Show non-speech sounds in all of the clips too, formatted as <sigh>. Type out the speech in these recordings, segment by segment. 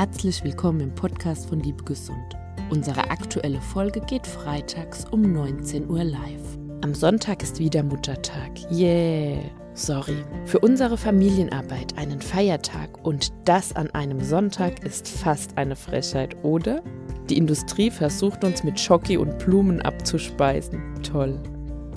Herzlich willkommen im Podcast von Liebe Gesund. Unsere aktuelle Folge geht freitags um 19 Uhr live. Am Sonntag ist wieder Muttertag. Yeah! Sorry. Für unsere Familienarbeit einen Feiertag und das an einem Sonntag ist fast eine Frechheit, oder? Die Industrie versucht uns mit Schoki und Blumen abzuspeisen. Toll.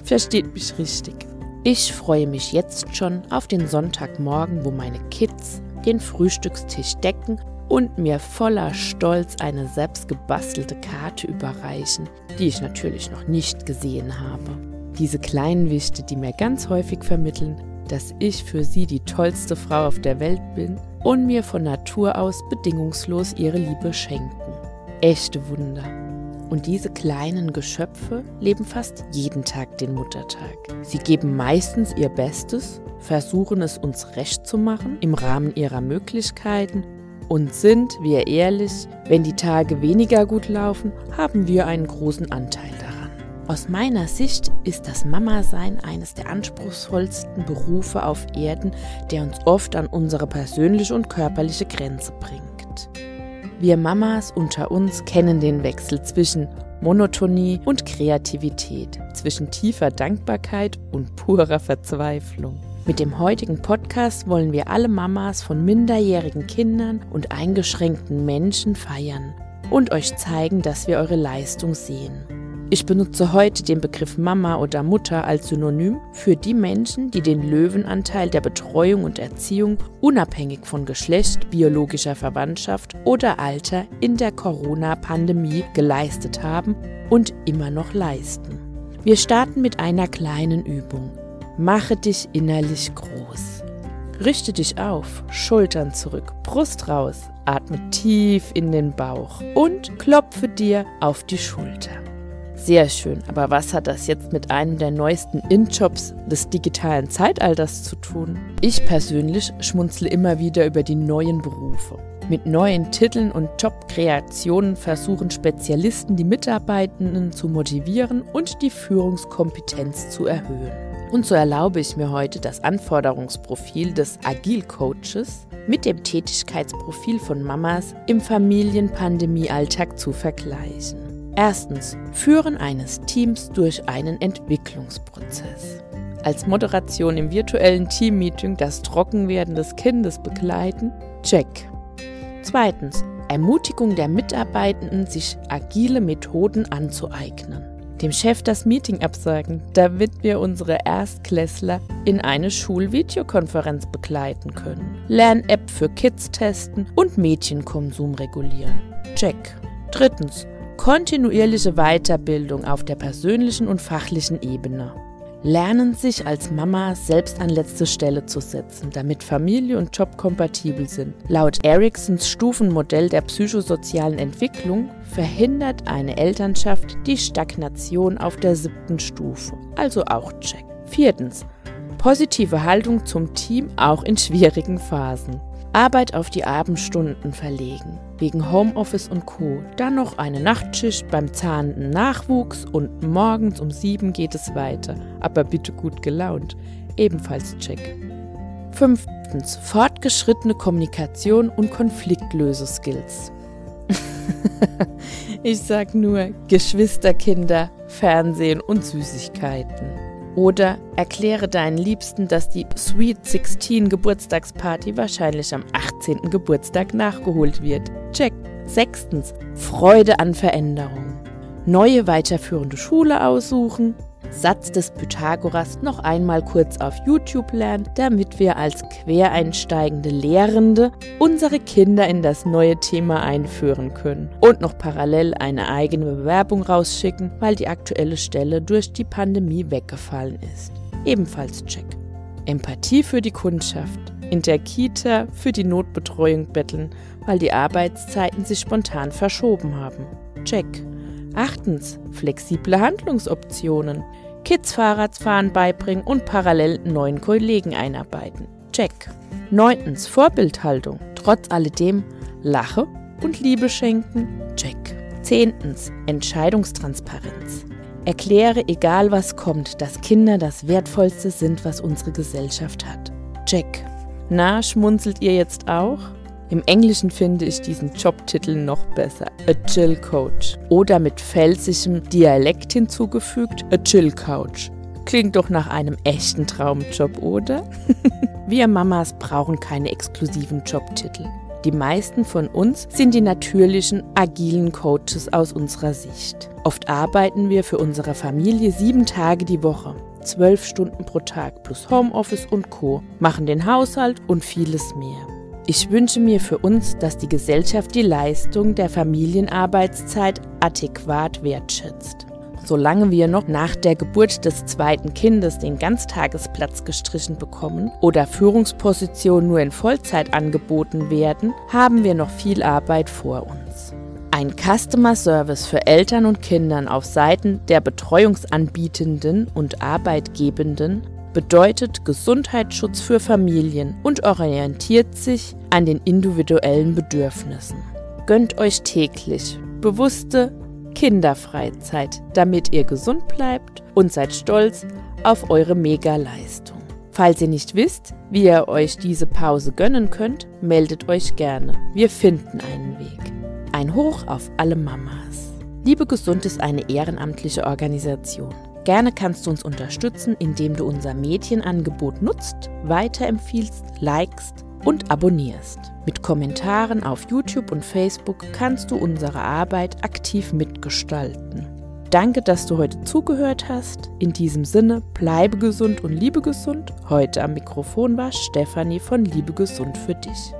Versteht mich richtig. Ich freue mich jetzt schon auf den Sonntagmorgen, wo meine Kids den Frühstückstisch decken und mir voller Stolz eine selbst gebastelte Karte überreichen, die ich natürlich noch nicht gesehen habe. Diese kleinen Wichte, die mir ganz häufig vermitteln, dass ich für sie die tollste Frau auf der Welt bin und mir von Natur aus bedingungslos ihre Liebe schenken. Echte Wunder. Und diese kleinen Geschöpfe leben fast jeden Tag den Muttertag. Sie geben meistens ihr Bestes, versuchen es uns recht zu machen im Rahmen ihrer Möglichkeiten und sind wir ehrlich, wenn die Tage weniger gut laufen, haben wir einen großen Anteil daran. Aus meiner Sicht ist das Mama-Sein eines der anspruchsvollsten Berufe auf Erden, der uns oft an unsere persönliche und körperliche Grenze bringt. Wir Mamas unter uns kennen den Wechsel zwischen Monotonie und Kreativität, zwischen tiefer Dankbarkeit und purer Verzweiflung. Mit dem heutigen Podcast wollen wir alle Mamas von minderjährigen Kindern und eingeschränkten Menschen feiern und euch zeigen, dass wir eure Leistung sehen. Ich benutze heute den Begriff Mama oder Mutter als Synonym für die Menschen, die den Löwenanteil der Betreuung und Erziehung unabhängig von Geschlecht, biologischer Verwandtschaft oder Alter in der Corona-Pandemie geleistet haben und immer noch leisten. Wir starten mit einer kleinen Übung. Mache dich innerlich groß. Richte dich auf, Schultern zurück, Brust raus, atme tief in den Bauch und klopfe dir auf die Schulter. Sehr schön, aber was hat das jetzt mit einem der neuesten In-Jobs des digitalen Zeitalters zu tun? Ich persönlich schmunzle immer wieder über die neuen Berufe. Mit neuen Titeln und Jobkreationen versuchen Spezialisten die Mitarbeitenden zu motivieren und die Führungskompetenz zu erhöhen. Und so erlaube ich mir heute das Anforderungsprofil des Agil-Coaches mit dem Tätigkeitsprofil von Mamas im Familienpandemie-Alltag zu vergleichen. Erstens, Führen eines Teams durch einen Entwicklungsprozess. Als Moderation im virtuellen Teammeeting das Trockenwerden des Kindes begleiten? Check. Zweitens, Ermutigung der Mitarbeitenden, sich agile Methoden anzueignen. Dem Chef das Meeting absagen, damit wir unsere Erstklässler in eine Schulvideokonferenz begleiten können. Lern-App für Kids testen und Mädchenkonsum regulieren. Check. Drittens, Kontinuierliche Weiterbildung auf der persönlichen und fachlichen Ebene. Lernen sich als Mama selbst an letzte Stelle zu setzen, damit Familie und Job kompatibel sind. Laut Eriksons Stufenmodell der psychosozialen Entwicklung verhindert eine Elternschaft die Stagnation auf der siebten Stufe, also auch Check. Viertens. Positive Haltung zum Team auch in schwierigen Phasen. Arbeit auf die Abendstunden verlegen, wegen Homeoffice und Co. Dann noch eine Nachtschicht beim zahnenden Nachwuchs und morgens um sieben geht es weiter, aber bitte gut gelaunt. Ebenfalls check. Fünftens, fortgeschrittene Kommunikation und Konfliktlöseskills. <laughs> ich sag nur Geschwisterkinder, Fernsehen und Süßigkeiten. Oder erkläre deinen Liebsten, dass die Sweet 16 Geburtstagsparty wahrscheinlich am 18. Geburtstag nachgeholt wird. Check. Sechstens. Freude an Veränderung. Neue weiterführende Schule aussuchen. Satz des Pythagoras noch einmal kurz auf YouTube lernen, damit wir als quereinsteigende Lehrende unsere Kinder in das neue Thema einführen können und noch parallel eine eigene Bewerbung rausschicken, weil die aktuelle Stelle durch die Pandemie weggefallen ist. Ebenfalls check. Empathie für die Kundschaft. In der Kita für die Notbetreuung betteln, weil die Arbeitszeiten sich spontan verschoben haben. Check. Achtens, flexible Handlungsoptionen. Kids Fahrradfahren beibringen und parallel neuen Kollegen einarbeiten. Check. Neuntens, Vorbildhaltung. Trotz alledem Lache und Liebe schenken. Check. Zehntens, Entscheidungstransparenz. Erkläre, egal was kommt, dass Kinder das Wertvollste sind, was unsere Gesellschaft hat. Check. Na, schmunzelt ihr jetzt auch? Im Englischen finde ich diesen Jobtitel noch besser. Agile Coach. Oder mit felsigem Dialekt hinzugefügt, Agile Couch. Klingt doch nach einem echten Traumjob, oder? <laughs> Wir Mamas brauchen keine exklusiven Jobtitel. Die meisten von uns sind die natürlichen, agilen Coaches aus unserer Sicht. Oft arbeiten wir für unsere Familie sieben Tage die Woche, zwölf Stunden pro Tag plus Homeoffice und Co, machen den Haushalt und vieles mehr. Ich wünsche mir für uns, dass die Gesellschaft die Leistung der Familienarbeitszeit adäquat wertschätzt. Solange wir noch nach der Geburt des zweiten Kindes den Ganztagesplatz gestrichen bekommen oder Führungspositionen nur in Vollzeit angeboten werden, haben wir noch viel Arbeit vor uns. Ein Customer Service für Eltern und Kindern auf Seiten der Betreuungsanbietenden und Arbeitgebenden bedeutet Gesundheitsschutz für Familien und orientiert sich an den individuellen Bedürfnissen. Gönnt euch täglich bewusste Kinderfreizeit, damit ihr gesund bleibt und seid stolz auf eure Mega-Leistung. Falls ihr nicht wisst, wie ihr euch diese Pause gönnen könnt, meldet euch gerne. Wir finden einen Weg. Ein Hoch auf alle Mamas. Liebe Gesund ist eine ehrenamtliche Organisation. Gerne kannst du uns unterstützen, indem du unser Mädchenangebot nutzt, weiterempfiehlst, likest und abonnierst. Mit Kommentaren auf YouTube und Facebook kannst du unsere Arbeit aktiv mitgestalten. Danke, dass du heute zugehört hast. In diesem Sinne, bleibe gesund und liebe gesund. Heute am Mikrofon war Stefanie von Liebe Gesund für dich.